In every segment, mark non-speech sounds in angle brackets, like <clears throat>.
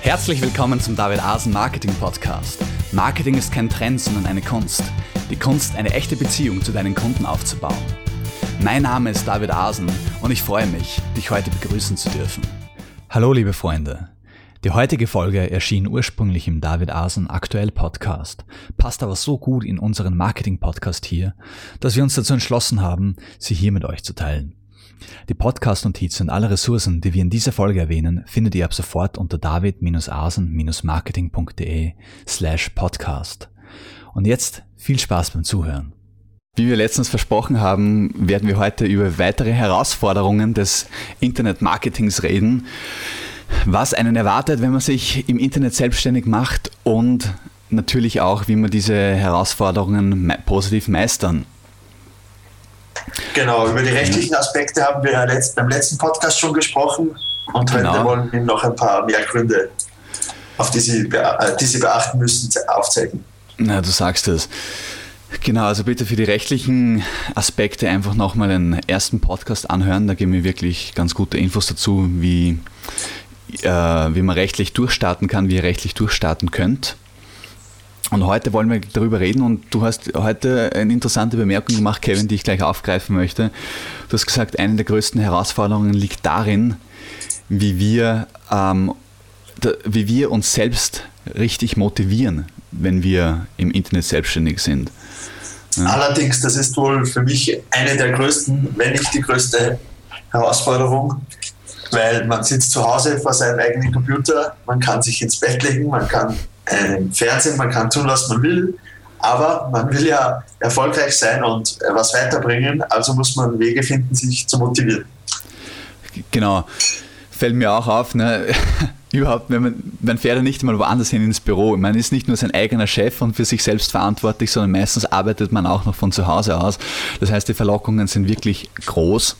Herzlich willkommen zum David Asen Marketing Podcast. Marketing ist kein Trend, sondern eine Kunst. Die Kunst, eine echte Beziehung zu deinen Kunden aufzubauen. Mein Name ist David Asen und ich freue mich, dich heute begrüßen zu dürfen. Hallo liebe Freunde. Die heutige Folge erschien ursprünglich im David Asen Aktuell Podcast, passt aber so gut in unseren Marketing Podcast hier, dass wir uns dazu entschlossen haben, sie hier mit euch zu teilen. Die Podcast-Notizen und alle Ressourcen, die wir in dieser Folge erwähnen, findet ihr ab sofort unter david-asen-marketing.de slash podcast. Und jetzt viel Spaß beim Zuhören. Wie wir letztens versprochen haben, werden wir heute über weitere Herausforderungen des Internet-Marketings reden, was einen erwartet, wenn man sich im Internet selbstständig macht und natürlich auch, wie man diese Herausforderungen positiv meistern Genau, über die rechtlichen Aspekte haben wir ja letzt, beim letzten Podcast schon gesprochen und genau. heute wollen wir noch ein paar mehr Gründe, auf die Sie, äh, die Sie beachten müssen, aufzeigen. Na, du sagst es. Genau, also bitte für die rechtlichen Aspekte einfach nochmal den ersten Podcast anhören. Da geben wir wirklich ganz gute Infos dazu, wie, äh, wie man rechtlich durchstarten kann, wie ihr rechtlich durchstarten könnt. Und heute wollen wir darüber reden und du hast heute eine interessante Bemerkung gemacht, Kevin, die ich gleich aufgreifen möchte. Du hast gesagt, eine der größten Herausforderungen liegt darin, wie wir, ähm, wie wir uns selbst richtig motivieren, wenn wir im Internet selbstständig sind. Ja. Allerdings, das ist wohl für mich eine der größten, wenn nicht die größte Herausforderung, weil man sitzt zu Hause vor seinem eigenen Computer, man kann sich ins Bett legen, man kann äh, Fernsehen, man kann tun, was man will, aber man will ja erfolgreich sein und äh, was weiterbringen, also muss man Wege finden, sich zu motivieren. Genau. Fällt mir auch auf, ne? <laughs> überhaupt, wenn man, man fährt ja nicht mal woanders hin ins Büro. Man ist nicht nur sein eigener Chef und für sich selbst verantwortlich, sondern meistens arbeitet man auch noch von zu Hause aus. Das heißt, die Verlockungen sind wirklich groß.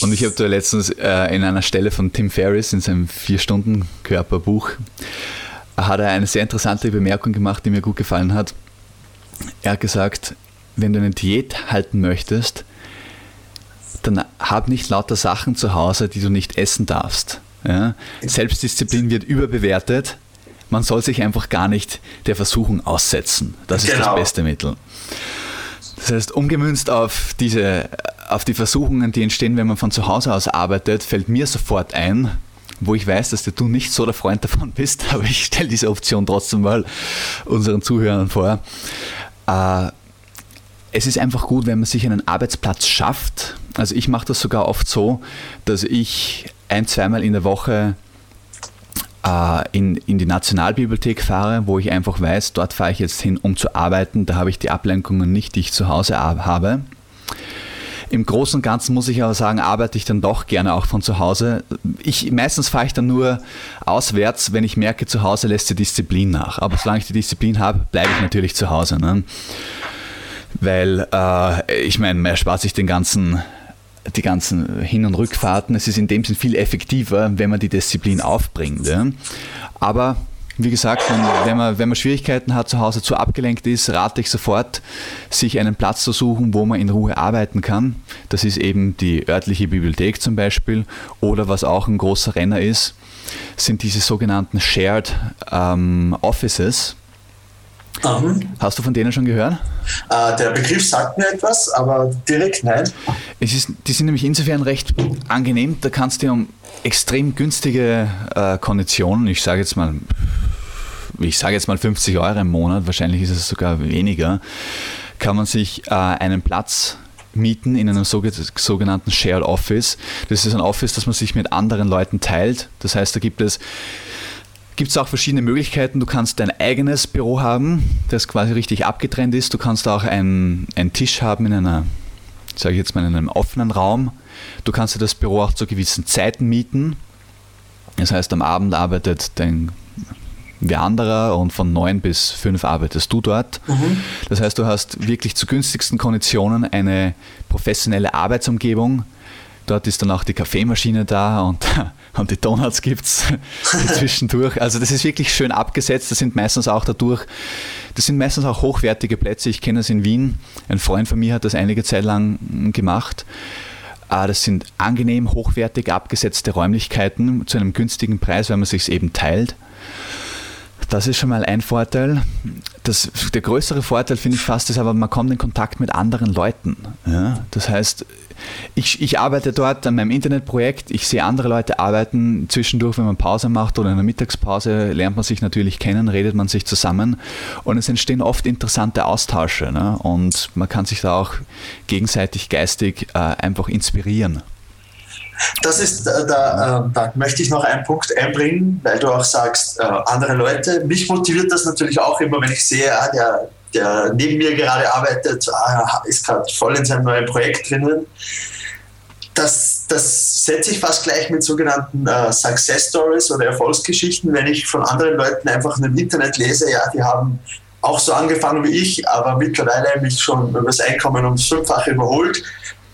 Und ich habe da letztens äh, in einer Stelle von Tim Ferriss in seinem Vier-Stunden-Körperbuch hat er eine sehr interessante Bemerkung gemacht, die mir gut gefallen hat. Er hat gesagt, wenn du eine Diät halten möchtest, dann hab nicht lauter Sachen zu Hause, die du nicht essen darfst. Ja? Selbstdisziplin wird überbewertet. Man soll sich einfach gar nicht der Versuchung aussetzen. Das ist genau. das beste Mittel. Das heißt, umgemünzt auf diese, auf die Versuchungen, die entstehen, wenn man von zu Hause aus arbeitet, fällt mir sofort ein, wo ich weiß, dass du nicht so der Freund davon bist, <laughs> aber ich stelle diese Option trotzdem mal unseren Zuhörern vor. Äh, es ist einfach gut, wenn man sich einen Arbeitsplatz schafft. Also ich mache das sogar oft so, dass ich ein, zweimal in der Woche äh, in, in die Nationalbibliothek fahre, wo ich einfach weiß, dort fahre ich jetzt hin, um zu arbeiten. Da habe ich die Ablenkungen nicht, die ich zu Hause habe. Im Großen und Ganzen muss ich aber sagen, arbeite ich dann doch gerne auch von zu Hause. Ich, meistens fahre ich dann nur auswärts, wenn ich merke, zu Hause lässt die Disziplin nach. Aber solange ich die Disziplin habe, bleibe ich natürlich zu Hause. Ne? Weil äh, ich meine, man erspart sich den ganzen die ganzen Hin- und Rückfahrten. Es ist in dem Sinn viel effektiver, wenn man die Disziplin aufbringt. Ja? Aber wie gesagt, wenn man, wenn man Schwierigkeiten hat, zu Hause zu abgelenkt ist, rate ich sofort, sich einen Platz zu suchen, wo man in Ruhe arbeiten kann. Das ist eben die örtliche Bibliothek zum Beispiel. Oder was auch ein großer Renner ist, sind diese sogenannten Shared ähm, Offices. Mhm. Hast du von denen schon gehört? Äh, der Begriff sagt mir etwas, aber direkt nein. Es ist, die sind nämlich insofern recht angenehm. Da kannst du um extrem günstige äh, Konditionen, ich sage jetzt mal, ich sage jetzt mal 50 Euro im Monat, wahrscheinlich ist es sogar weniger, kann man sich äh, einen Platz mieten in einem sogenannten Shared Office. Das ist ein Office, das man sich mit anderen Leuten teilt. Das heißt, da gibt es gibt es auch verschiedene Möglichkeiten. Du kannst dein eigenes Büro haben, das quasi richtig abgetrennt ist. Du kannst auch einen, einen Tisch haben in einer, sage ich jetzt mal, in einem offenen Raum. Du kannst dir das Büro auch zu gewissen Zeiten mieten. Das heißt, am Abend arbeitet dein wer anderer und von neun bis fünf arbeitest du dort. Mhm. Das heißt, du hast wirklich zu günstigsten Konditionen eine professionelle Arbeitsumgebung. Dort ist dann auch die Kaffeemaschine da und, und die Donuts gibt es zwischendurch. Also das ist wirklich schön abgesetzt. Das sind meistens auch dadurch, das sind meistens auch hochwertige Plätze. Ich kenne das in Wien. Ein Freund von mir hat das einige Zeit lang gemacht. Äh, das sind angenehm, hochwertig abgesetzte Räumlichkeiten zu einem günstigen Preis, weil man sich eben teilt. Das ist schon mal ein Vorteil. Das, der größere Vorteil finde ich fast ist aber, man kommt in Kontakt mit anderen Leuten. Ja? Das heißt, ich, ich, arbeite dort an meinem Internetprojekt, ich sehe andere Leute arbeiten. Zwischendurch, wenn man Pause macht oder in der Mittagspause, lernt man sich natürlich kennen, redet man sich zusammen und es entstehen oft interessante Austausche. Ne? Und man kann sich da auch gegenseitig geistig äh, einfach inspirieren. Das ist, äh, da, äh, da möchte ich noch einen Punkt einbringen, weil du auch sagst, äh, andere Leute. Mich motiviert das natürlich auch immer, wenn ich sehe, ah, der, der neben mir gerade arbeitet, ah, ist gerade voll in seinem neuen Projekt drinnen. Das, das setze ich fast gleich mit sogenannten äh, Success Stories oder Erfolgsgeschichten, wenn ich von anderen Leuten einfach im Internet lese, ja, die haben auch so angefangen wie ich, aber mittlerweile mich schon über das Einkommen ums Fünffache überholt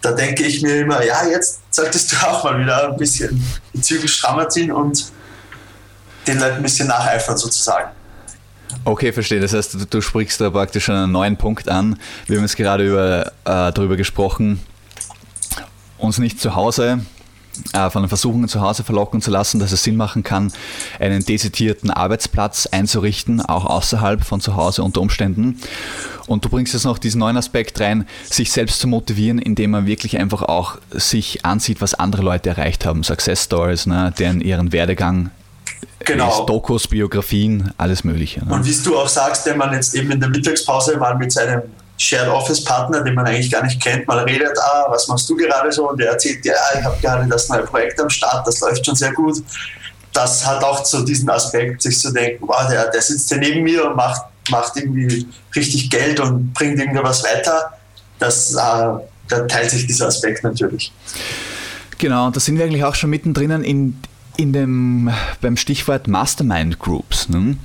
da denke ich mir immer, ja, jetzt solltest du auch mal wieder ein bisschen die Zügel strammer ziehen und den Leuten ein bisschen nacheifern sozusagen. Okay, verstehe. Das heißt, du, du sprichst da praktisch einen neuen Punkt an. Wir haben jetzt gerade über, äh, darüber gesprochen, uns nicht zu Hause von den Versuchungen zu Hause verlocken zu lassen, dass es Sinn machen kann, einen dezidierten Arbeitsplatz einzurichten, auch außerhalb von zu Hause unter Umständen. Und du bringst jetzt noch diesen neuen Aspekt rein, sich selbst zu motivieren, indem man wirklich einfach auch sich ansieht, was andere Leute erreicht haben. Success Stories, ne, deren ihren Werdegang Genau. Dokus, Biografien, alles Mögliche. Ne? Und wie du auch sagst, wenn man jetzt eben in der Mittagspause mal mit seinem Shared Office Partner, den man eigentlich gar nicht kennt, mal redet, ah, was machst du gerade so? Und der erzählt, ja, ich habe gerade das neue Projekt am Start, das läuft schon sehr gut. Das hat auch so diesen Aspekt, sich zu denken, wow, der, der sitzt hier neben mir und macht, macht irgendwie richtig Geld und bringt irgendwas weiter. Das, äh, da teilt sich dieser Aspekt natürlich. Genau, und da sind wir eigentlich auch schon mittendrin in, in dem, beim Stichwort Mastermind Groups. Ne?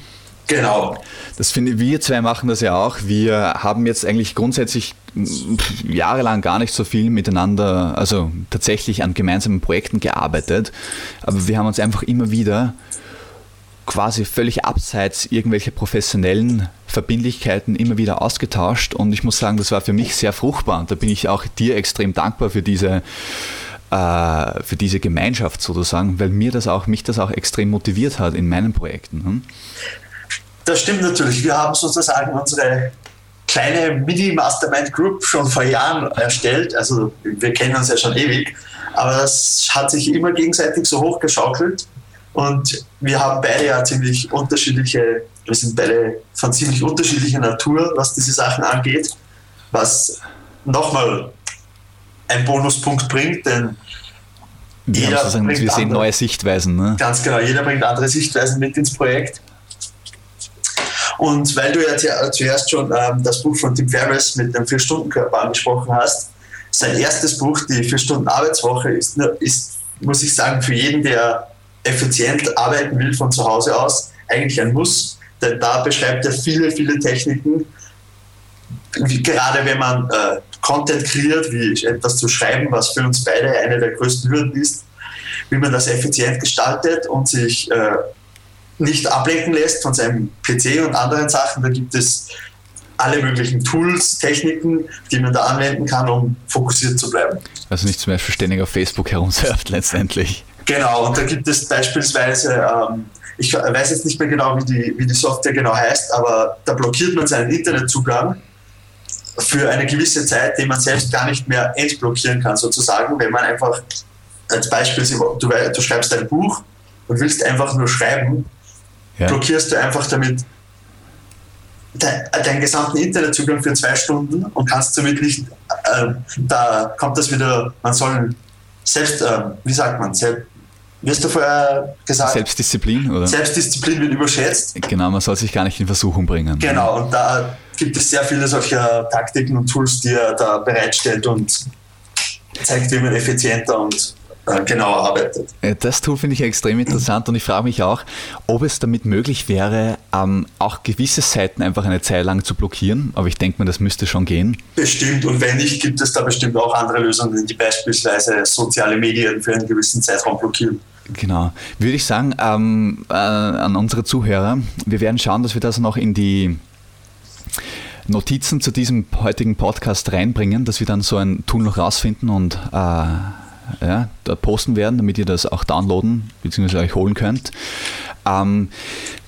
Genau. Das finde ich, wir zwei machen das ja auch. Wir haben jetzt eigentlich grundsätzlich jahrelang gar nicht so viel miteinander, also tatsächlich an gemeinsamen Projekten gearbeitet, aber wir haben uns einfach immer wieder quasi völlig abseits irgendwelcher professionellen Verbindlichkeiten immer wieder ausgetauscht und ich muss sagen, das war für mich sehr fruchtbar und da bin ich auch dir extrem dankbar für diese äh, für diese Gemeinschaft sozusagen, weil mir das auch, mich das auch extrem motiviert hat in meinen Projekten. Hm? Das stimmt natürlich. Wir haben sozusagen unsere kleine Mini-Mastermind-Group schon vor Jahren erstellt. Also wir kennen uns ja schon ewig. Aber das hat sich immer gegenseitig so hochgeschaukelt. Und wir haben beide ja ziemlich unterschiedliche, wir sind beide von ziemlich unterschiedlicher Natur, was diese Sachen angeht. Was nochmal ein Bonuspunkt bringt, denn wir, jeder wir sehen andere, neue Sichtweisen. Ne? Ganz genau, jeder bringt andere Sichtweisen mit ins Projekt. Und weil du ja zuerst schon ähm, das Buch von Tim Ferriss mit dem Vier-Stunden-Körper angesprochen hast, sein erstes Buch, die Vier-Stunden-Arbeitswoche, ist, ist, muss ich sagen, für jeden, der effizient arbeiten will von zu Hause aus, eigentlich ein Muss. Denn da beschreibt er viele, viele Techniken, wie, gerade wenn man äh, Content kreiert, wie etwas zu schreiben, was für uns beide eine der größten Hürden ist, wie man das effizient gestaltet und sich äh, nicht ablenken lässt von seinem PC und anderen Sachen. Da gibt es alle möglichen Tools, Techniken, die man da anwenden kann, um fokussiert zu bleiben. Also nicht zum Beispiel ständig auf Facebook herumsurft letztendlich. Genau, und da gibt es beispielsweise, ähm, ich weiß jetzt nicht mehr genau, wie die, wie die Software genau heißt, aber da blockiert man seinen Internetzugang für eine gewisse Zeit, den man selbst gar nicht mehr entblockieren kann, sozusagen, wenn man einfach als Beispiel, du, du schreibst ein Buch und willst einfach nur schreiben ja. blockierst du einfach damit de, deinen gesamten Internetzugang für zwei Stunden und kannst somit nicht, äh, da kommt das wieder, man soll selbst, äh, wie sagt man, selbst, wie hast du vorher gesagt? Selbstdisziplin, oder? Selbstdisziplin wird überschätzt. Genau, man soll sich gar nicht in Versuchung bringen. Genau, und da gibt es sehr viele solcher Taktiken und Tools, die er da bereitstellt und zeigt, wie man effizienter und äh, genauer arbeitet. Äh, das Tool finde ich extrem interessant und ich frage mich auch, ob es damit möglich wäre, ähm, auch gewisse Seiten einfach eine Zeit lang zu blockieren. Aber ich denke mir, das müsste schon gehen. Bestimmt. Und wenn nicht, gibt es da bestimmt auch andere Lösungen, die beispielsweise soziale Medien für einen gewissen Zeitraum blockieren. Genau. Würde ich sagen, ähm, äh, an unsere Zuhörer, wir werden schauen, dass wir das noch in die Notizen zu diesem heutigen Podcast reinbringen, dass wir dann so ein Tool noch rausfinden und äh, ja, da posten werden, damit ihr das auch downloaden bzw. euch holen könnt. Ähm,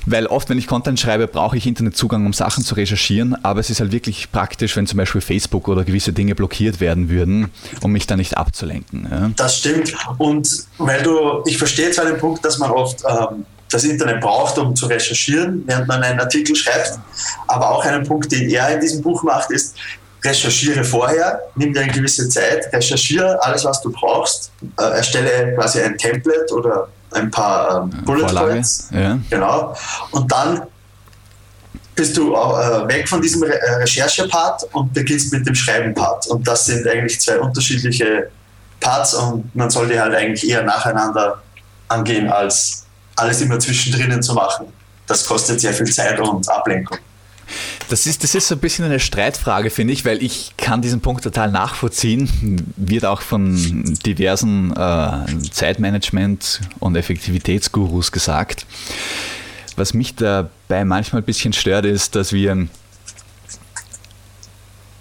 weil oft, wenn ich Content schreibe, brauche ich Internetzugang, um Sachen zu recherchieren, aber es ist halt wirklich praktisch, wenn zum Beispiel Facebook oder gewisse Dinge blockiert werden würden, um mich da nicht abzulenken. Ja. Das stimmt. Und weil du, ich verstehe zwar den Punkt, dass man oft ähm, das Internet braucht, um zu recherchieren, während man einen Artikel schreibt, aber auch einen Punkt, den er in diesem Buch macht, ist, recherchiere vorher, nimm dir eine gewisse Zeit, recherchiere alles, was du brauchst, äh, erstelle quasi ein Template oder ein paar ähm, Bullet Points. Ja. Genau. Und dann bist du äh, weg von diesem Re äh, Recherche-Part und beginnst mit dem Schreiben-Part. Und das sind eigentlich zwei unterschiedliche Parts und man sollte halt eigentlich eher nacheinander angehen, als alles immer zwischendrin zu machen. Das kostet sehr viel Zeit und Ablenkung. Das ist, das ist so ein bisschen eine Streitfrage, finde ich, weil ich kann diesen Punkt total nachvollziehen. Wird auch von diversen äh, Zeitmanagement- und Effektivitätsgurus gesagt. Was mich dabei manchmal ein bisschen stört, ist, dass wir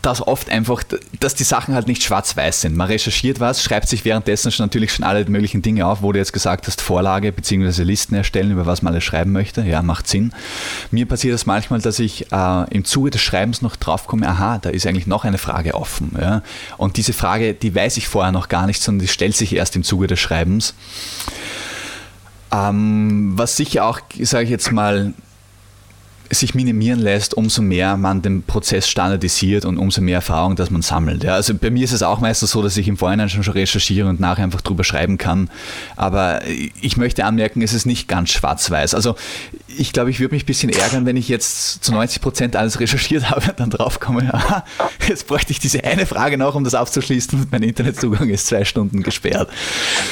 dass oft einfach, dass die Sachen halt nicht schwarz-weiß sind. Man recherchiert was, schreibt sich währenddessen schon natürlich schon alle möglichen Dinge auf, wo du jetzt gesagt hast, Vorlage bzw. Listen erstellen, über was man alles schreiben möchte. Ja, macht Sinn. Mir passiert das manchmal, dass ich äh, im Zuge des Schreibens noch draufkomme, aha, da ist eigentlich noch eine Frage offen. Ja? Und diese Frage, die weiß ich vorher noch gar nicht, sondern die stellt sich erst im Zuge des Schreibens. Ähm, was sicher auch, sage ich jetzt mal, sich minimieren lässt, umso mehr man den Prozess standardisiert und umso mehr Erfahrung, dass man sammelt. Ja, also bei mir ist es auch meistens so, dass ich im Vorhinein schon recherchiere und nachher einfach drüber schreiben kann. Aber ich möchte anmerken, es ist nicht ganz schwarz-weiß. Also ich glaube, ich würde mich ein bisschen ärgern, wenn ich jetzt zu 90 Prozent alles recherchiert <laughs> habe und dann draufkomme, aha, jetzt bräuchte ich diese eine Frage noch, um das aufzuschließen mein Internetzugang ist zwei Stunden gesperrt.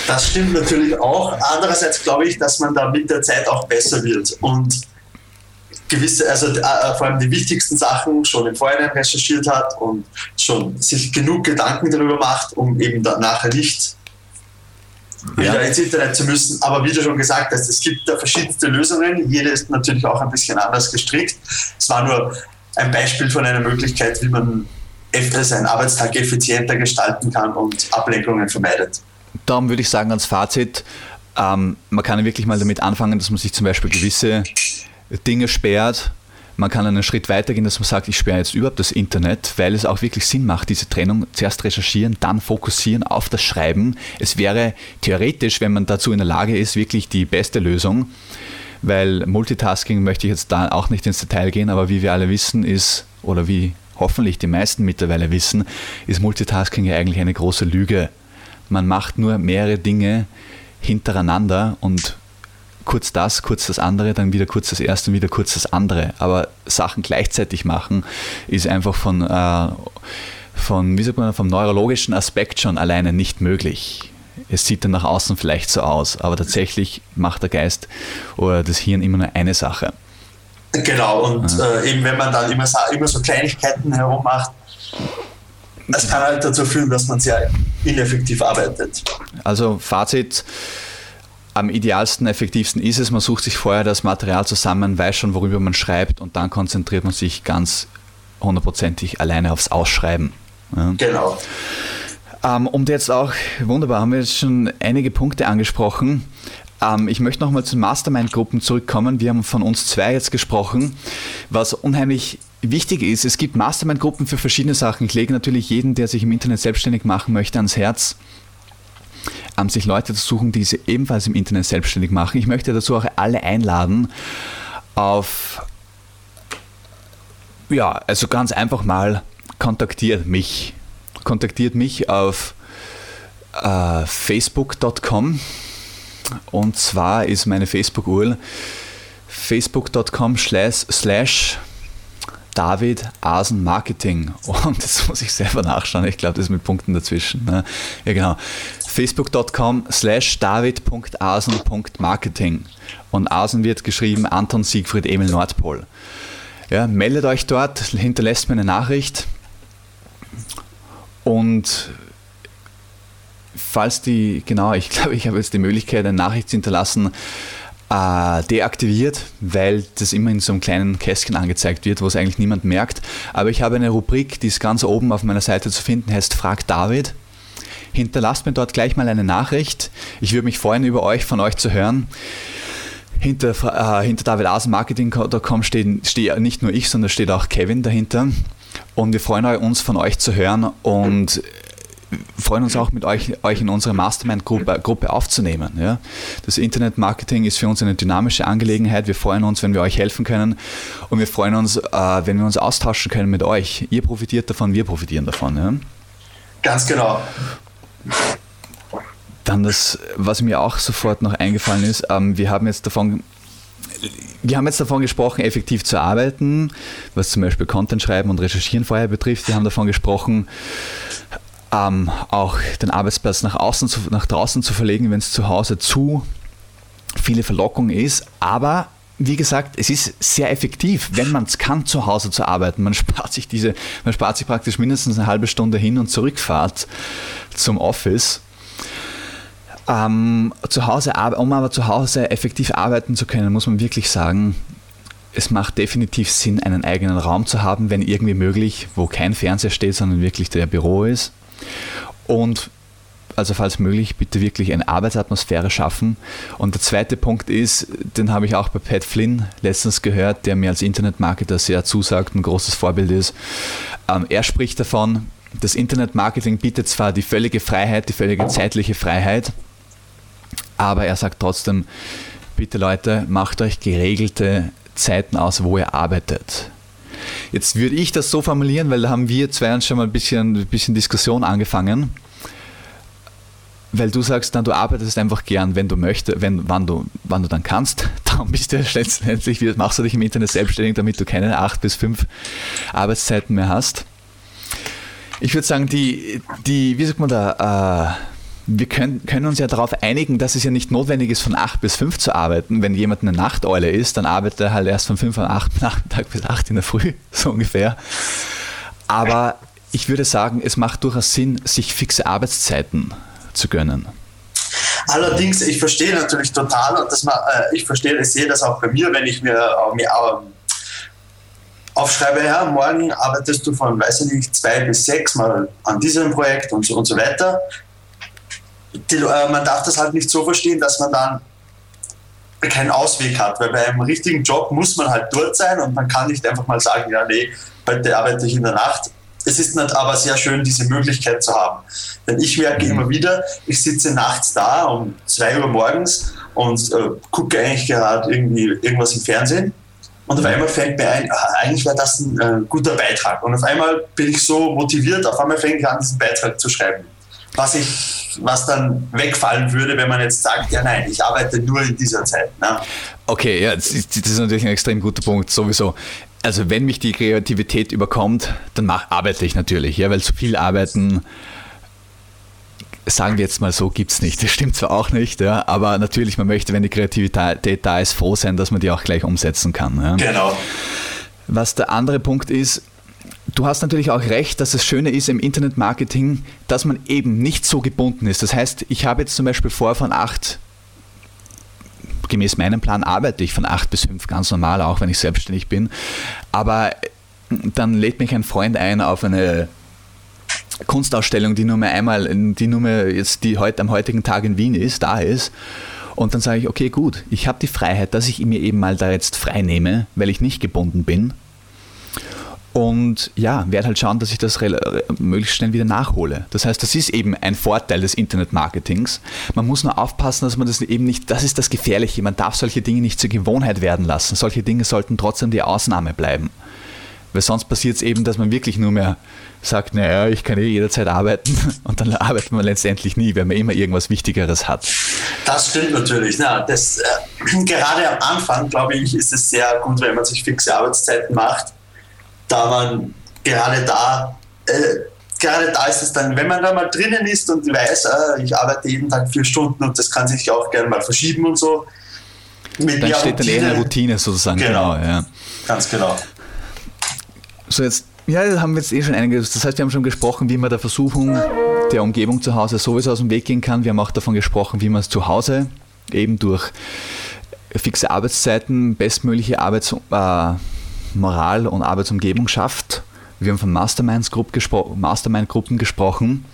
Das stimmt natürlich auch. Andererseits glaube ich, dass man da mit der Zeit auch besser wird und gewisse, also äh, äh, vor allem die wichtigsten Sachen schon im Vorhinein recherchiert hat und schon sich genug Gedanken darüber macht, um eben dann nachher nicht wieder ins Internet zu müssen. Aber wie du schon gesagt hast, es gibt da verschiedenste Lösungen. Jede ist natürlich auch ein bisschen anders gestrickt. Es war nur ein Beispiel von einer Möglichkeit, wie man seinen Arbeitstag effizienter gestalten kann und Ablenkungen vermeidet. Darum würde ich sagen, als Fazit, ähm, man kann wirklich mal damit anfangen, dass man sich zum Beispiel gewisse Dinge sperrt. Man kann einen Schritt weitergehen, dass man sagt, ich sperre jetzt überhaupt das Internet, weil es auch wirklich Sinn macht, diese Trennung. Zuerst recherchieren, dann fokussieren auf das Schreiben. Es wäre theoretisch, wenn man dazu in der Lage ist, wirklich die beste Lösung, weil Multitasking möchte ich jetzt da auch nicht ins Detail gehen, aber wie wir alle wissen, ist, oder wie hoffentlich die meisten mittlerweile wissen, ist Multitasking ja eigentlich eine große Lüge. Man macht nur mehrere Dinge hintereinander und kurz das, kurz das andere, dann wieder kurz das erste und wieder kurz das andere. Aber Sachen gleichzeitig machen ist einfach von, äh, von wie sagt man, vom neurologischen Aspekt schon alleine nicht möglich. Es sieht dann nach außen vielleicht so aus, aber tatsächlich macht der Geist oder das Hirn immer nur eine Sache. Genau, und ja. äh, eben wenn man dann immer, immer so Kleinigkeiten herummacht, das kann halt dazu führen, dass man sehr ineffektiv arbeitet. Also Fazit, am idealsten, effektivsten ist es, man sucht sich vorher das Material zusammen, weiß schon, worüber man schreibt und dann konzentriert man sich ganz hundertprozentig alleine aufs Ausschreiben. Ja. Genau. Ähm, und jetzt auch, wunderbar, haben wir jetzt schon einige Punkte angesprochen. Ähm, ich möchte nochmal zu Mastermind-Gruppen zurückkommen. Wir haben von uns zwei jetzt gesprochen. Was unheimlich wichtig ist, es gibt Mastermind-Gruppen für verschiedene Sachen. Ich lege natürlich jeden, der sich im Internet selbstständig machen möchte, ans Herz ähm, sich Leute zu suchen, die sie ebenfalls im Internet selbstständig machen. Ich möchte dazu auch alle einladen, auf, ja, also ganz einfach mal, kontaktiert mich. Kontaktiert mich auf äh, facebook.com und zwar ist meine Facebook-URL facebook.com slash David Asen Marketing. <laughs> Und das muss ich selber nachschauen. Ich glaube, das ist mit Punkten dazwischen. Ne? Ja, genau. Facebook.com slash david.asen.marketing. Und Asen wird geschrieben Anton Siegfried Emil Nordpol. Ja, meldet euch dort, hinterlässt mir eine Nachricht. Und falls die, genau, ich <laughs> glaube, ich habe jetzt die Möglichkeit, eine Nachricht zu hinterlassen äh, deaktiviert, weil das immer in so einem kleinen Kästchen angezeigt wird, wo es eigentlich niemand merkt. Aber ich habe eine Rubrik, die ist ganz oben auf meiner Seite zu finden, heißt Frag David. Hinterlasst mir dort gleich mal eine Nachricht. Ich würde mich freuen, über euch, von euch zu hören. Hinter, äh, hinter davidasenmarketing.com steht, steht nicht nur ich, sondern steht auch Kevin dahinter. Und wir freuen uns, von euch zu hören und freuen uns auch mit euch, euch in unsere Mastermind-Gruppe Gruppe aufzunehmen. Ja? Das Internet-Marketing ist für uns eine dynamische Angelegenheit. Wir freuen uns, wenn wir euch helfen können und wir freuen uns, äh, wenn wir uns austauschen können mit euch. Ihr profitiert davon, wir profitieren davon. Ja? Ganz genau. Dann das, was mir auch sofort noch eingefallen ist, ähm, wir haben jetzt davon wir haben jetzt davon gesprochen, effektiv zu arbeiten, was zum Beispiel Content schreiben und recherchieren vorher betrifft. Wir haben davon gesprochen, ähm, auch den Arbeitsplatz nach außen, zu, nach draußen zu verlegen, wenn es zu Hause zu viele Verlockung ist. Aber wie gesagt, es ist sehr effektiv, wenn man es kann, zu Hause zu arbeiten. Man spart sich diese, man spart sich praktisch mindestens eine halbe Stunde Hin- und Zurückfahrt zum Office. Ähm, zu Hause, um aber zu Hause effektiv arbeiten zu können, muss man wirklich sagen, es macht definitiv Sinn, einen eigenen Raum zu haben, wenn irgendwie möglich, wo kein Fernseher steht, sondern wirklich der Büro ist. Und also falls möglich, bitte wirklich eine Arbeitsatmosphäre schaffen. Und der zweite Punkt ist, den habe ich auch bei Pat Flynn letztens gehört, der mir als Internetmarketer sehr zusagt, ein großes Vorbild ist. Ähm, er spricht davon, das Internetmarketing bietet zwar die völlige Freiheit, die völlige zeitliche Freiheit, aber er sagt trotzdem, bitte Leute, macht euch geregelte Zeiten aus, wo ihr arbeitet. Jetzt würde ich das so formulieren, weil da haben wir zwei uns schon mal ein bisschen, ein bisschen Diskussion angefangen. Weil du sagst dann, du arbeitest einfach gern, wenn du möchtest, wenn, wann du, wann du dann kannst. <laughs> Darum bist du letztendlich, machst du dich im Internet selbstständig, damit du keine acht bis fünf Arbeitszeiten mehr hast. Ich würde sagen, die, die, wie sagt man da, äh, wir können, können, uns ja darauf einigen, dass es ja nicht notwendig ist, von 8 bis 5 zu arbeiten. Wenn jemand eine Nachteule ist, dann arbeitet er halt erst von 5 Uhr 8 Nachmittag bis 8 in der Früh, <laughs> so ungefähr. Aber ich würde sagen, es macht durchaus Sinn, sich fixe Arbeitszeiten zu gönnen. Allerdings, ich verstehe natürlich total und das, äh, ich verstehe, ich sehe das auch bei mir, wenn ich mir, mir ähm, aufschreibe, ja, morgen arbeitest du von, weiß ich nicht, zwei bis sechs mal an diesem Projekt und so, und so weiter die, äh, man darf das halt nicht so verstehen, dass man dann keinen Ausweg hat, weil bei einem richtigen Job muss man halt dort sein und man kann nicht einfach mal sagen, ja, nee, heute arbeite ich in der Nacht. Es ist nicht aber sehr schön, diese Möglichkeit zu haben. Denn ich merke immer wieder, ich sitze nachts da um 2 Uhr morgens und äh, gucke eigentlich gerade irgendwie irgendwas im Fernsehen und auf einmal fällt mir ein, ach, eigentlich wäre das ein äh, guter Beitrag. Und auf einmal bin ich so motiviert, auf einmal fange ich an, diesen Beitrag zu schreiben was ich, was dann wegfallen würde, wenn man jetzt sagt, ja nein, ich arbeite nur in dieser Zeit. Ne? Okay, ja, das ist, das ist natürlich ein extrem guter Punkt, sowieso. Also wenn mich die Kreativität überkommt, dann mach, arbeite ich natürlich, ja, weil zu viel arbeiten, sagen wir jetzt mal so, gibt es nicht. Das stimmt zwar auch nicht, ja, aber natürlich, man möchte, wenn die Kreativität da ist, froh sein, dass man die auch gleich umsetzen kann. Ja. Genau. Was der andere Punkt ist, Du hast natürlich auch recht, dass es Schöne ist im Internetmarketing, dass man eben nicht so gebunden ist. Das heißt, ich habe jetzt zum Beispiel vor, von acht, gemäß meinem Plan arbeite ich von acht bis fünf ganz normal, auch wenn ich selbstständig bin. Aber dann lädt mich ein Freund ein auf eine Kunstausstellung, die nur mehr einmal, die nur mehr jetzt die heute am heutigen Tag in Wien ist, da ist. Und dann sage ich, okay, gut, ich habe die Freiheit, dass ich mir eben mal da jetzt frei nehme, weil ich nicht gebunden bin und ja, werde halt schauen, dass ich das möglichst schnell wieder nachhole. Das heißt, das ist eben ein Vorteil des Internet-Marketings. Man muss nur aufpassen, dass man das eben nicht, das ist das Gefährliche, man darf solche Dinge nicht zur Gewohnheit werden lassen. Solche Dinge sollten trotzdem die Ausnahme bleiben. Weil sonst passiert es eben, dass man wirklich nur mehr sagt, naja, ich kann eh jederzeit arbeiten <laughs> und dann arbeitet man letztendlich nie, weil man immer irgendwas Wichtigeres hat. Das stimmt natürlich. Na, das, äh, <clears throat> gerade am Anfang, glaube ich, ist es sehr gut, wenn man sich fixe Arbeitszeiten macht da man gerade da, äh, gerade da ist es dann, wenn man da mal drinnen ist und weiß, äh, ich arbeite jeden Tag vier Stunden und das kann sich auch gerne mal verschieben und so. Mit dann steht dann eher eine Routine sozusagen. Genau, genau ja. ganz genau. So jetzt, ja, da haben wir jetzt eh schon einiges. Das heißt, wir haben schon gesprochen, wie man der Versuchung der Umgebung zu Hause sowieso aus dem Weg gehen kann. Wir haben auch davon gesprochen, wie man es zu Hause eben durch fixe Arbeitszeiten, bestmögliche Arbeitsmoral äh, und Arbeitsumgebung schafft. Wir haben von Masterminds Grupp gespro Mastermind-Gruppen gesprochen.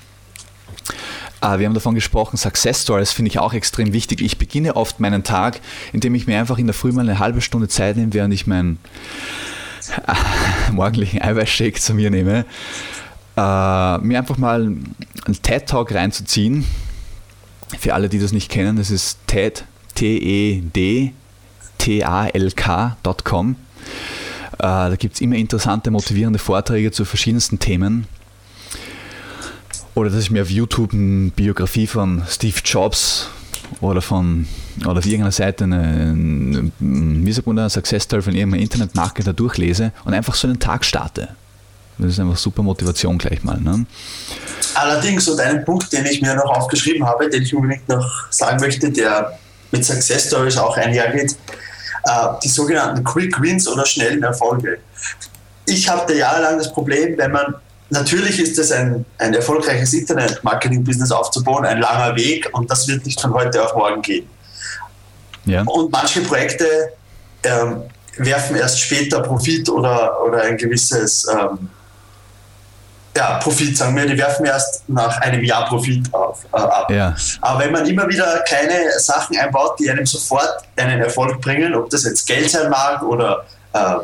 Äh, wir haben davon gesprochen, Success Stories finde ich auch extrem wichtig. Ich beginne oft meinen Tag, indem ich mir einfach in der Früh mal eine halbe Stunde Zeit nehme, während ich meinen <laughs> morgendlichen Eiweißshake zu mir nehme, äh, mir einfach mal einen TED-Talk reinzuziehen. Für alle, die das nicht kennen, das ist TED, T-E-D, T-A-L-K.com. Äh, da gibt es immer interessante, motivierende Vorträge zu verschiedensten Themen. Oder dass ich mir auf YouTube eine Biografie von Steve Jobs oder von oder auf irgendeiner Seite eine, wie sagt man Success Story von irgendeinem Internetmarketer durchlese und einfach so einen Tag starte. Das ist einfach super Motivation gleich mal. Ne? Allerdings, und einen Punkt, den ich mir noch aufgeschrieben habe, den ich unbedingt noch sagen möchte, der mit Success Stories auch einhergeht, die sogenannten Quick Wins oder schnellen Erfolge. Ich hatte jahrelang das Problem, wenn man Natürlich ist es ein, ein erfolgreiches Internet-Marketing-Business aufzubauen, ein langer Weg und das wird nicht von heute auf morgen gehen. Ja. Und manche Projekte ähm, werfen erst später Profit oder, oder ein gewisses ähm, ja, Profit, sagen wir, die werfen erst nach einem Jahr Profit auf, äh, ab. Ja. Aber wenn man immer wieder kleine Sachen einbaut, die einem sofort einen Erfolg bringen, ob das jetzt Geld sein mag oder äh,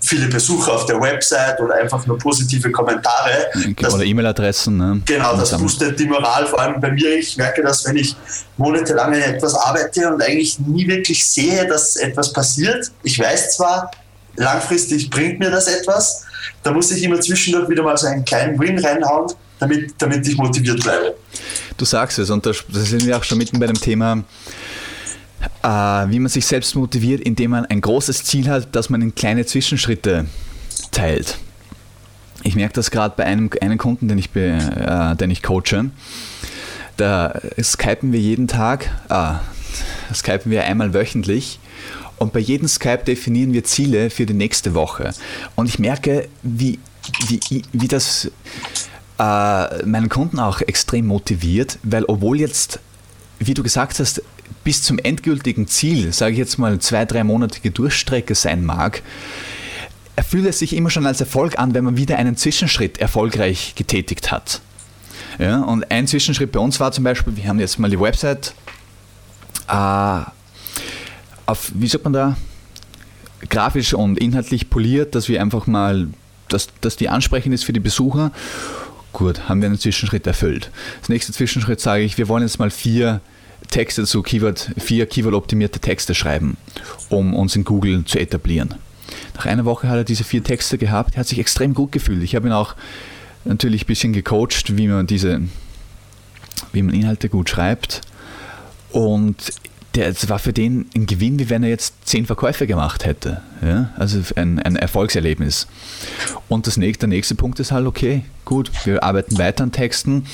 viele Besucher auf der Website oder einfach nur positive Kommentare. Oder E-Mail-Adressen. Ne? Genau, das boostet die Moral, vor allem bei mir. Ich merke das, wenn ich monatelang an etwas arbeite und eigentlich nie wirklich sehe, dass etwas passiert. Ich weiß zwar, langfristig bringt mir das etwas, da muss ich immer zwischendurch wieder mal so einen kleinen Win reinhauen, damit, damit ich motiviert bleibe. Du sagst es und da sind wir auch schon mitten bei dem Thema, äh, wie man sich selbst motiviert, indem man ein großes Ziel hat, das man in kleine Zwischenschritte teilt. Ich merke das gerade bei einem, einem Kunden, den ich, be, äh, den ich coache. Da skypen wir jeden Tag, äh, skypen wir einmal wöchentlich und bei jedem Skype definieren wir Ziele für die nächste Woche. Und ich merke, wie, wie, wie das äh, meinen Kunden auch extrem motiviert, weil obwohl jetzt, wie du gesagt hast, bis zum endgültigen Ziel, sage ich jetzt mal, zwei, dreimonatige Durchstrecke sein mag, fühlt es sich immer schon als Erfolg an, wenn man wieder einen Zwischenschritt erfolgreich getätigt hat. Ja, und ein Zwischenschritt bei uns war zum Beispiel, wir haben jetzt mal die Website äh, auf, wie sagt man da, grafisch und inhaltlich poliert, dass wir einfach mal, dass, dass die ansprechend ist für die Besucher. Gut, haben wir einen Zwischenschritt erfüllt. Das nächste Zwischenschritt sage ich, wir wollen jetzt mal vier Texte zu Keyword, vier Keyword-optimierte Texte schreiben, um uns in Google zu etablieren. Nach einer Woche hat er diese vier Texte gehabt, er hat sich extrem gut gefühlt. Ich habe ihn auch natürlich ein bisschen gecoacht, wie man diese, wie man Inhalte gut schreibt. Und das war für den ein Gewinn, wie wenn er jetzt zehn Verkäufe gemacht hätte. Ja? Also ein, ein Erfolgserlebnis. Und das nächste, der nächste Punkt ist halt, okay, gut, wir arbeiten weiter an Texten.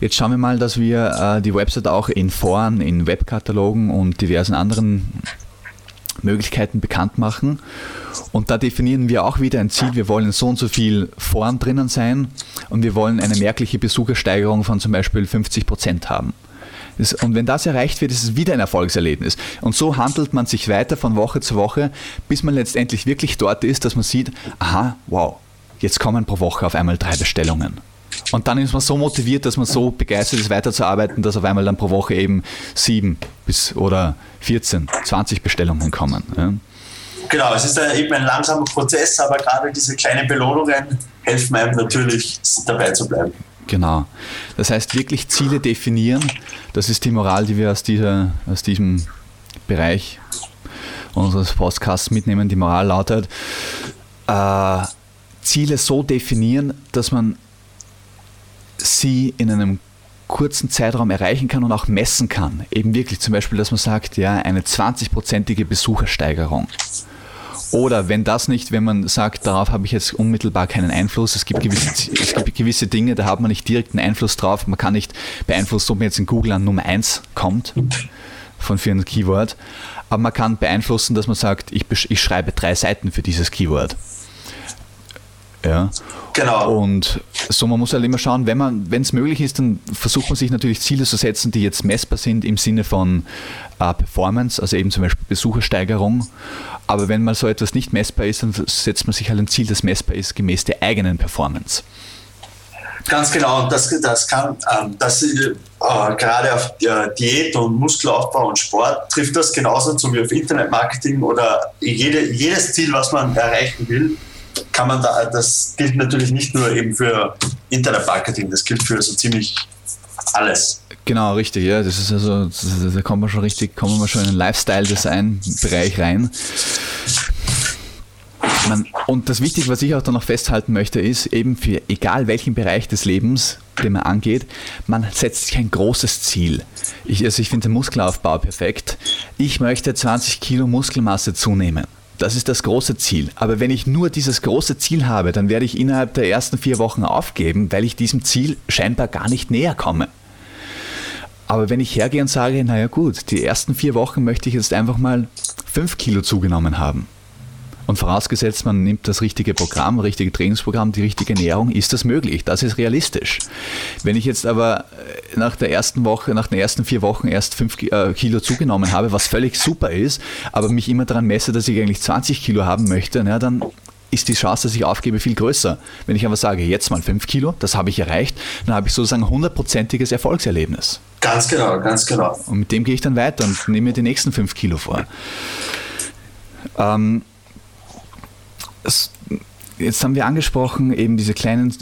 Jetzt schauen wir mal, dass wir äh, die Website auch in Foren, in Webkatalogen und diversen anderen Möglichkeiten bekannt machen. Und da definieren wir auch wieder ein Ziel. Wir wollen so und so viel Foren drinnen sein und wir wollen eine merkliche Besuchersteigerung von zum Beispiel 50 Prozent haben. Und wenn das erreicht wird, ist es wieder ein Erfolgserlebnis. Und so handelt man sich weiter von Woche zu Woche, bis man letztendlich wirklich dort ist, dass man sieht, aha, wow, jetzt kommen pro Woche auf einmal drei Bestellungen. Und dann ist man so motiviert, dass man so begeistert ist, weiterzuarbeiten, dass auf einmal dann pro Woche eben sieben bis oder 14, 20 Bestellungen kommen. Ja. Genau, es ist eben ein langsamer Prozess, aber gerade diese kleinen Belohnungen helfen einem natürlich dabei zu bleiben. Genau. Das heißt, wirklich Ziele definieren, das ist die Moral, die wir aus, dieser, aus diesem Bereich unseres Podcasts mitnehmen. Die Moral lautet, äh, Ziele so definieren, dass man sie in einem kurzen Zeitraum erreichen kann und auch messen kann. Eben wirklich zum Beispiel, dass man sagt, ja, eine 20-prozentige Besuchersteigerung. Oder wenn das nicht, wenn man sagt, darauf habe ich jetzt unmittelbar keinen Einfluss, es gibt gewisse, es gibt gewisse Dinge, da hat man nicht direkten Einfluss drauf, man kann nicht beeinflussen, ob man jetzt in Google an Nummer 1 kommt von für ein Keyword, aber man kann beeinflussen, dass man sagt, ich, ich schreibe drei Seiten für dieses Keyword. Ja. Genau. Und so, man muss halt immer schauen, wenn man, wenn es möglich ist, dann versucht man sich natürlich Ziele zu setzen, die jetzt messbar sind im Sinne von äh, Performance, also eben zum Beispiel Besuchersteigerung. Aber wenn mal so etwas nicht messbar ist, dann setzt man sich halt ein Ziel, das messbar ist, gemäß der eigenen Performance. Ganz genau, und das, das kann, ähm, das, äh, gerade auf äh, Diät und Muskelaufbau und Sport trifft das genauso zu wie auf Internetmarketing oder jede, jedes Ziel, was man erreichen will, kann man da, das gilt natürlich nicht nur eben für Internetmarketing, das gilt für so ziemlich alles. Genau, richtig, ja. Das ist also, da kommen wir schon richtig, kommen wir schon in den Lifestyle-Design-Bereich rein. Man, und das Wichtige, was ich auch da noch festhalten möchte, ist eben für egal welchen Bereich des Lebens, den man angeht, man setzt sich ein großes Ziel. Ich, also ich finde den Muskelaufbau perfekt. Ich möchte 20 Kilo Muskelmasse zunehmen. Das ist das große Ziel. Aber wenn ich nur dieses große Ziel habe, dann werde ich innerhalb der ersten vier Wochen aufgeben, weil ich diesem Ziel scheinbar gar nicht näher komme. Aber wenn ich hergehe und sage, naja gut, die ersten vier Wochen möchte ich jetzt einfach mal fünf Kilo zugenommen haben, und vorausgesetzt, man nimmt das richtige Programm, richtige Trainingsprogramm, die richtige Ernährung, ist das möglich. Das ist realistisch. Wenn ich jetzt aber äh, nach der ersten Woche, nach den ersten vier Wochen erst fünf äh, Kilo zugenommen habe, was völlig super ist, aber mich immer daran messe, dass ich eigentlich 20 Kilo haben möchte, na, dann ist die Chance, dass ich aufgebe, viel größer. Wenn ich aber sage, jetzt mal 5 Kilo, das habe ich erreicht, dann habe ich sozusagen ein hundertprozentiges Erfolgserlebnis. Ganz genau, ganz genau. Und mit dem gehe ich dann weiter und nehme mir die nächsten 5 Kilo vor. Ähm, jetzt haben wir angesprochen, eben diese kleinen,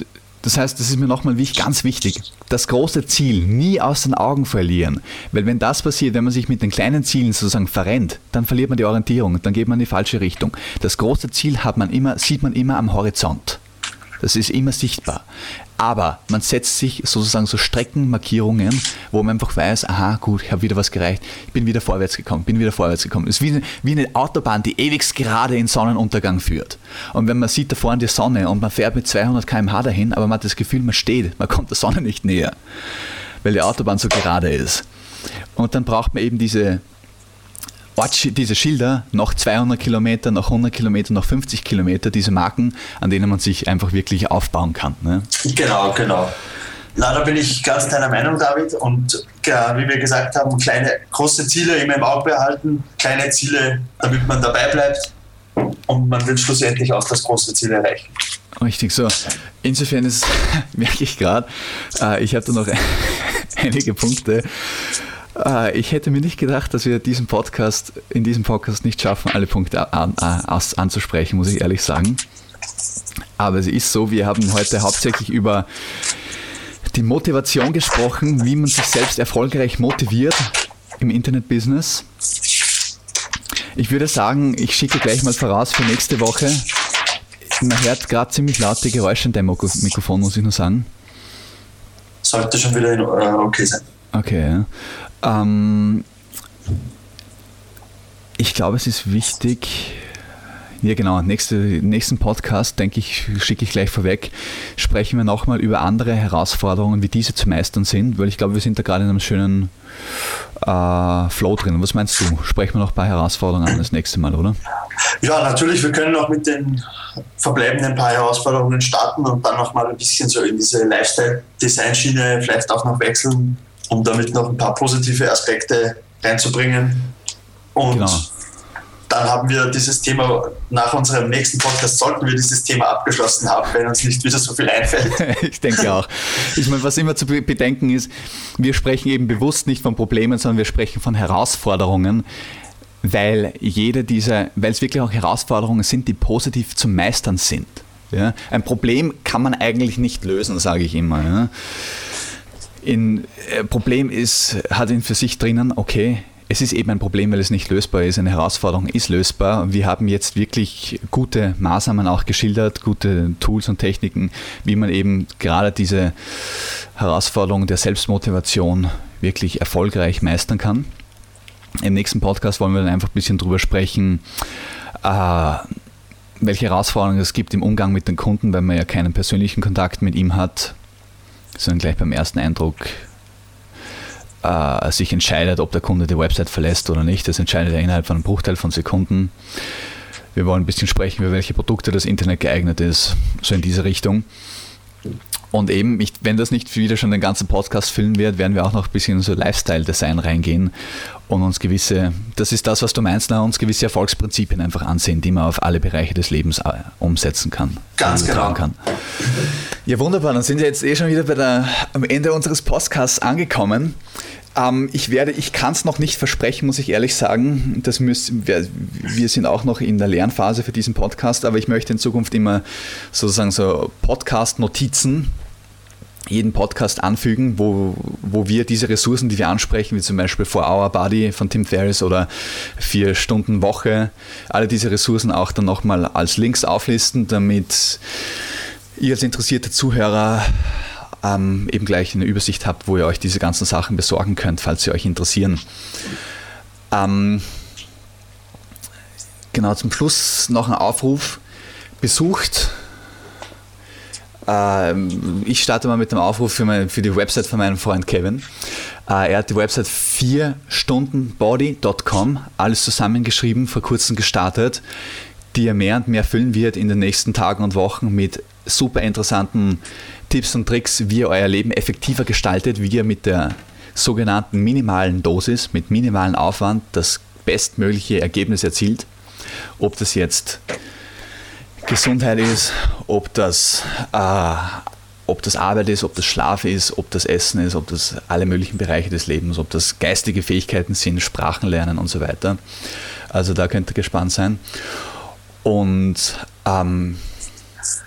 das heißt, das ist mir nochmal ganz wichtig, das große Ziel nie aus den Augen verlieren. Weil wenn das passiert, wenn man sich mit den kleinen Zielen sozusagen verrennt, dann verliert man die Orientierung, dann geht man in die falsche Richtung. Das große Ziel hat man immer, sieht man immer am Horizont. Das ist immer sichtbar. Aber man setzt sich sozusagen so Streckenmarkierungen, wo man einfach weiß, aha, gut, ich habe wieder was gereicht, ich bin wieder vorwärts gekommen, bin wieder vorwärts gekommen. Es ist wie eine, wie eine Autobahn, die ewig gerade in Sonnenuntergang führt. Und wenn man sieht da vorne die Sonne und man fährt mit 200 km/h dahin, aber man hat das Gefühl, man steht, man kommt der Sonne nicht näher, weil die Autobahn so gerade ist. Und dann braucht man eben diese Ort, diese Schilder, noch 200 Kilometer, noch 100 Kilometer, noch 50 Kilometer, diese Marken, an denen man sich einfach wirklich aufbauen kann. Ne? Genau, genau. Na, da bin ich ganz deiner Meinung, David. Und ja, wie wir gesagt haben, kleine, große Ziele immer im Auge behalten, kleine Ziele, damit man dabei bleibt und man will schlussendlich auch das große Ziel erreichen. Richtig so. Insofern ist, <laughs> merke ich gerade, äh, ich habe da noch <laughs> einige Punkte, ich hätte mir nicht gedacht, dass wir diesen Podcast, in diesem Podcast nicht schaffen, alle Punkte an, an, anzusprechen, muss ich ehrlich sagen. Aber es ist so, wir haben heute hauptsächlich über die Motivation gesprochen, wie man sich selbst erfolgreich motiviert im Internetbusiness. Ich würde sagen, ich schicke gleich mal voraus für nächste Woche. Man hört gerade ziemlich laut die Geräusche in deinem Mikrofon, muss ich nur sagen. Sollte schon wieder in, uh, okay sein. Okay, ja. Ähm, ich glaube, es ist wichtig, ja genau, nächste, nächsten Podcast, denke ich, schicke ich gleich vorweg, sprechen wir nochmal über andere Herausforderungen, wie diese zu meistern sind, weil ich glaube, wir sind da gerade in einem schönen äh, Flow drin. Was meinst du? Sprechen wir noch ein paar Herausforderungen an das nächste Mal, oder? Ja, natürlich, wir können auch mit den verbleibenden paar Herausforderungen starten und dann nochmal ein bisschen so in diese Lifestyle-Design-Schiene vielleicht auch noch wechseln um damit noch ein paar positive Aspekte reinzubringen. Und genau. dann haben wir dieses Thema, nach unserem nächsten Podcast sollten wir dieses Thema abgeschlossen haben, wenn uns nicht wieder so viel einfällt. <laughs> ich denke auch. Ich meine, was immer zu bedenken ist, wir sprechen eben bewusst nicht von Problemen, sondern wir sprechen von Herausforderungen weil jede dieser, weil es wirklich auch Herausforderungen sind, die positiv zu meistern sind. Ja? Ein Problem kann man eigentlich nicht lösen, sage ich immer. Ja? Ein äh, Problem ist, hat ihn für sich drinnen, okay, es ist eben ein Problem, weil es nicht lösbar ist. Eine Herausforderung ist lösbar. Wir haben jetzt wirklich gute Maßnahmen auch geschildert, gute Tools und Techniken, wie man eben gerade diese Herausforderung der Selbstmotivation wirklich erfolgreich meistern kann. Im nächsten Podcast wollen wir dann einfach ein bisschen drüber sprechen, äh, welche Herausforderungen es gibt im Umgang mit den Kunden, weil man ja keinen persönlichen Kontakt mit ihm hat sondern gleich beim ersten Eindruck äh, sich entscheidet, ob der Kunde die Website verlässt oder nicht. Das entscheidet er innerhalb von einem Bruchteil von Sekunden. Wir wollen ein bisschen sprechen, über welche Produkte das Internet geeignet ist, so in diese Richtung. Und eben, ich, wenn das nicht wieder schon den ganzen Podcast füllen wird, werden wir auch noch ein bisschen in so Lifestyle-Design reingehen und uns gewisse, das ist das, was du meinst, na, uns gewisse Erfolgsprinzipien einfach ansehen, die man auf alle Bereiche des Lebens äh, umsetzen kann. Ganz genau. Kann. Ja, wunderbar. Dann sind wir jetzt eh schon wieder bei der, am Ende unseres Podcasts angekommen. Ähm, ich werde, ich kann es noch nicht versprechen, muss ich ehrlich sagen. Das müssen, wir, wir sind auch noch in der Lernphase für diesen Podcast, aber ich möchte in Zukunft immer sozusagen so Podcast-Notizen jeden Podcast anfügen, wo, wo wir diese Ressourcen, die wir ansprechen, wie zum Beispiel For Our Body von Tim Ferriss oder vier Stunden Woche, alle diese Ressourcen auch dann nochmal als Links auflisten, damit ihr als interessierte Zuhörer ähm, eben gleich eine Übersicht habt, wo ihr euch diese ganzen Sachen besorgen könnt, falls sie euch interessieren. Ähm, genau, zum Schluss noch ein Aufruf. Besucht ich starte mal mit dem Aufruf für, mein, für die Website von meinem Freund Kevin. Äh, er hat die Website 4stundenbody.com, alles zusammengeschrieben, vor kurzem gestartet, die er mehr und mehr füllen wird in den nächsten Tagen und Wochen mit super interessanten Tipps und Tricks, wie ihr euer Leben effektiver gestaltet, wie ihr mit der sogenannten minimalen Dosis, mit minimalem Aufwand das bestmögliche Ergebnis erzielt. Ob das jetzt Gesundheit ist, ob das, äh, ob das Arbeit ist, ob das Schlaf ist, ob das Essen ist, ob das alle möglichen Bereiche des Lebens, ob das geistige Fähigkeiten sind, Sprachen lernen und so weiter. Also da könnt ihr gespannt sein. Und ähm,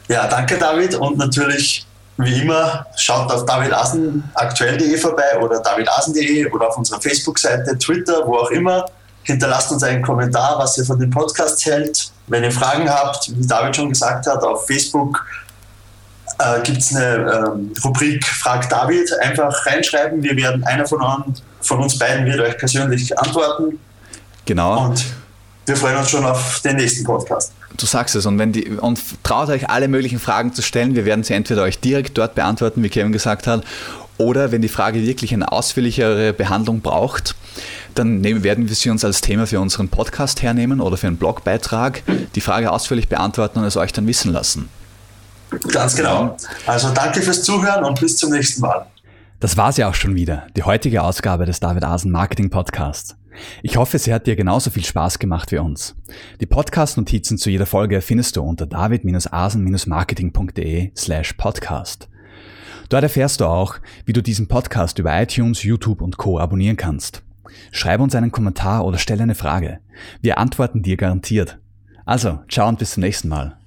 ja, danke David und natürlich wie immer schaut auf davidasenaktuell.de vorbei oder davidasen.de oder auf unserer Facebook-Seite, Twitter, wo auch immer. Hinterlasst uns einen Kommentar, was ihr von dem Podcast hält wenn ihr Fragen habt, wie David schon gesagt hat, auf Facebook äh, gibt es eine ähm, Rubrik Frag David. Einfach reinschreiben. Wir werden, einer von, uns, von uns beiden wird euch persönlich antworten. Genau. Und wir freuen uns schon auf den nächsten Podcast. Du sagst es und, wenn die, und traut euch alle möglichen Fragen zu stellen. Wir werden sie entweder euch direkt dort beantworten, wie Kevin gesagt hat, oder wenn die Frage wirklich eine ausführlichere Behandlung braucht, dann nehmen, werden wir sie uns als Thema für unseren Podcast hernehmen oder für einen Blogbeitrag, die Frage ausführlich beantworten und es euch dann wissen lassen. Ganz genau. Also danke fürs Zuhören und bis zum nächsten Mal. Das war sie auch schon wieder, die heutige Ausgabe des David Asen Marketing Podcasts. Ich hoffe, sie hat dir genauso viel Spaß gemacht wie uns. Die Podcast-Notizen zu jeder Folge findest du unter david-asen-marketing.de slash podcast. Dort erfährst du auch, wie du diesen Podcast über iTunes, YouTube und Co. abonnieren kannst. Schreib uns einen Kommentar oder stelle eine Frage. Wir antworten dir garantiert. Also, ciao und bis zum nächsten Mal.